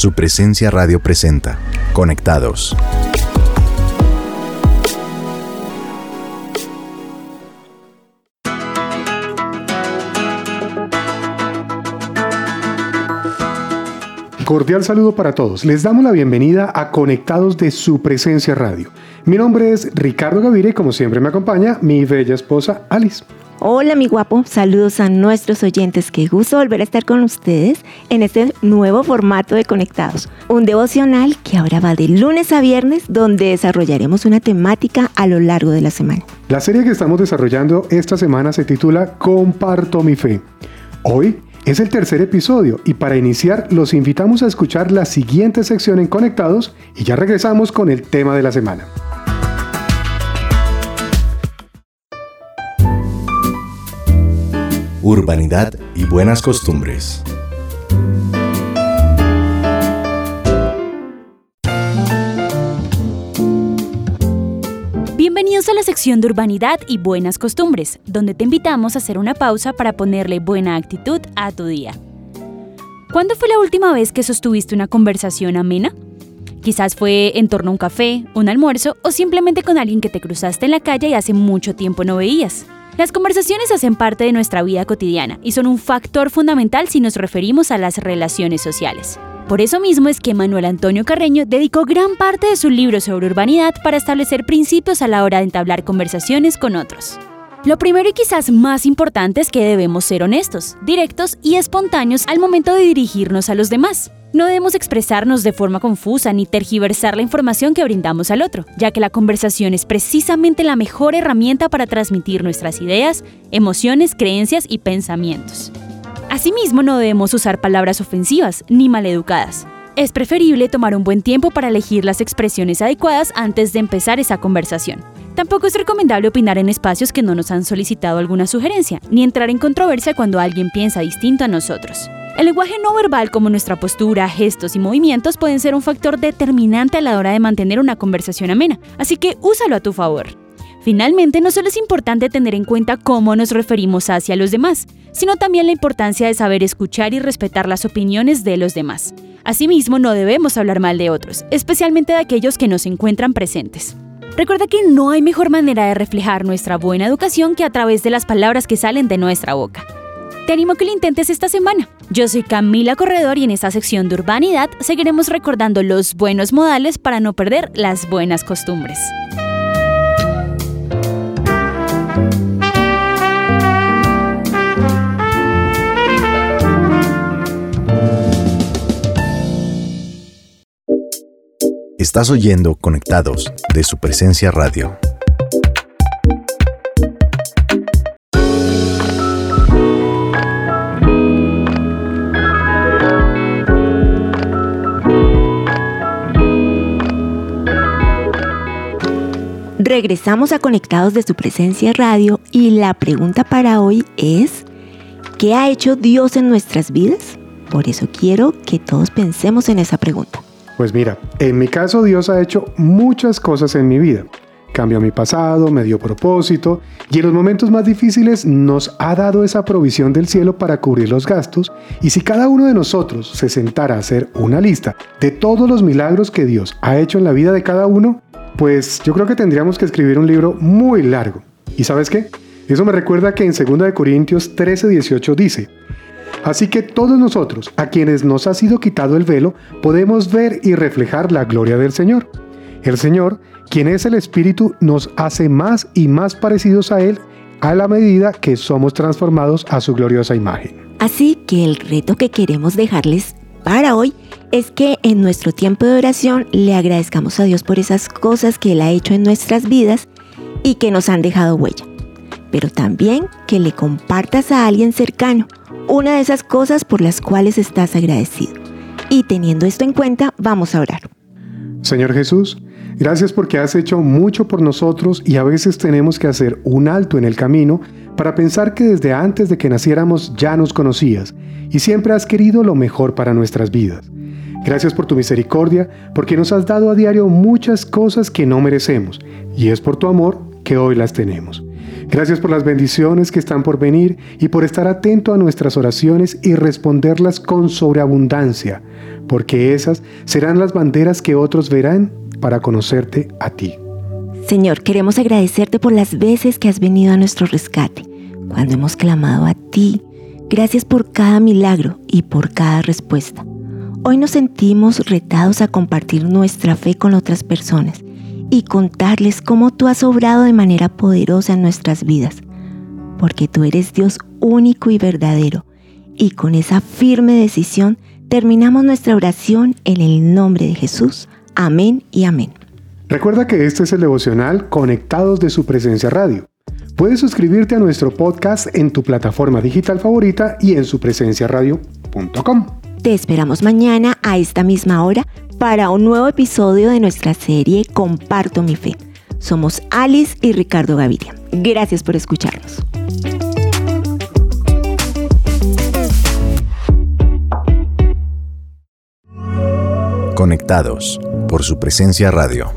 Su presencia radio presenta. Conectados. Cordial saludo para todos. Les damos la bienvenida a Conectados de su presencia radio. Mi nombre es Ricardo Gaviria y como siempre me acompaña mi bella esposa Alice. Hola mi guapo, saludos a nuestros oyentes, qué gusto volver a estar con ustedes en este nuevo formato de Conectados, un devocional que ahora va de lunes a viernes donde desarrollaremos una temática a lo largo de la semana. La serie que estamos desarrollando esta semana se titula Comparto mi fe. Hoy es el tercer episodio y para iniciar los invitamos a escuchar la siguiente sección en Conectados y ya regresamos con el tema de la semana. Urbanidad y buenas costumbres. Bienvenidos a la sección de Urbanidad y Buenas Costumbres, donde te invitamos a hacer una pausa para ponerle buena actitud a tu día. ¿Cuándo fue la última vez que sostuviste una conversación amena? Quizás fue en torno a un café, un almuerzo o simplemente con alguien que te cruzaste en la calle y hace mucho tiempo no veías. Las conversaciones hacen parte de nuestra vida cotidiana y son un factor fundamental si nos referimos a las relaciones sociales. Por eso mismo es que Manuel Antonio Carreño dedicó gran parte de su libro sobre urbanidad para establecer principios a la hora de entablar conversaciones con otros. Lo primero y quizás más importante es que debemos ser honestos, directos y espontáneos al momento de dirigirnos a los demás. No debemos expresarnos de forma confusa ni tergiversar la información que brindamos al otro, ya que la conversación es precisamente la mejor herramienta para transmitir nuestras ideas, emociones, creencias y pensamientos. Asimismo, no debemos usar palabras ofensivas ni maleducadas. Es preferible tomar un buen tiempo para elegir las expresiones adecuadas antes de empezar esa conversación. Tampoco es recomendable opinar en espacios que no nos han solicitado alguna sugerencia, ni entrar en controversia cuando alguien piensa distinto a nosotros. El lenguaje no verbal como nuestra postura, gestos y movimientos pueden ser un factor determinante a la hora de mantener una conversación amena, así que úsalo a tu favor. Finalmente, no solo es importante tener en cuenta cómo nos referimos hacia los demás, sino también la importancia de saber escuchar y respetar las opiniones de los demás. Asimismo, no debemos hablar mal de otros, especialmente de aquellos que nos encuentran presentes. Recuerda que no hay mejor manera de reflejar nuestra buena educación que a través de las palabras que salen de nuestra boca. Te animo a que lo intentes esta semana. Yo soy Camila Corredor y en esta sección de urbanidad seguiremos recordando los buenos modales para no perder las buenas costumbres. Estás oyendo Conectados de su presencia radio. Regresamos a Conectados de su presencia radio y la pregunta para hoy es, ¿qué ha hecho Dios en nuestras vidas? Por eso quiero que todos pensemos en esa pregunta. Pues mira, en mi caso Dios ha hecho muchas cosas en mi vida. Cambió mi pasado, me dio propósito y en los momentos más difíciles nos ha dado esa provisión del cielo para cubrir los gastos y si cada uno de nosotros se sentara a hacer una lista de todos los milagros que Dios ha hecho en la vida de cada uno, pues yo creo que tendríamos que escribir un libro muy largo. ¿Y sabes qué? Eso me recuerda que en 2 Corintios 13, 18 dice, Así que todos nosotros, a quienes nos ha sido quitado el velo, podemos ver y reflejar la gloria del Señor. El Señor, quien es el Espíritu, nos hace más y más parecidos a Él a la medida que somos transformados a su gloriosa imagen. Así que el reto que queremos dejarles para hoy es que en nuestro tiempo de oración le agradezcamos a Dios por esas cosas que Él ha hecho en nuestras vidas y que nos han dejado huella. Pero también que le compartas a alguien cercano una de esas cosas por las cuales estás agradecido. Y teniendo esto en cuenta, vamos a orar. Señor Jesús, gracias porque has hecho mucho por nosotros y a veces tenemos que hacer un alto en el camino para pensar que desde antes de que naciéramos ya nos conocías y siempre has querido lo mejor para nuestras vidas. Gracias por tu misericordia, porque nos has dado a diario muchas cosas que no merecemos, y es por tu amor que hoy las tenemos. Gracias por las bendiciones que están por venir y por estar atento a nuestras oraciones y responderlas con sobreabundancia, porque esas serán las banderas que otros verán para conocerte a ti. Señor, queremos agradecerte por las veces que has venido a nuestro rescate, cuando hemos clamado a ti. Gracias por cada milagro y por cada respuesta. Hoy nos sentimos retados a compartir nuestra fe con otras personas y contarles cómo tú has obrado de manera poderosa en nuestras vidas, porque tú eres Dios único y verdadero, y con esa firme decisión terminamos nuestra oración en el nombre de Jesús. Amén y amén. Recuerda que este es el devocional Conectados de su presencia radio. Puedes suscribirte a nuestro podcast en tu plataforma digital favorita y en supresenciaradio.com. Te esperamos mañana a esta misma hora para un nuevo episodio de nuestra serie Comparto mi fe. Somos Alice y Ricardo Gaviria. Gracias por escucharnos. Conectados por su presencia radio.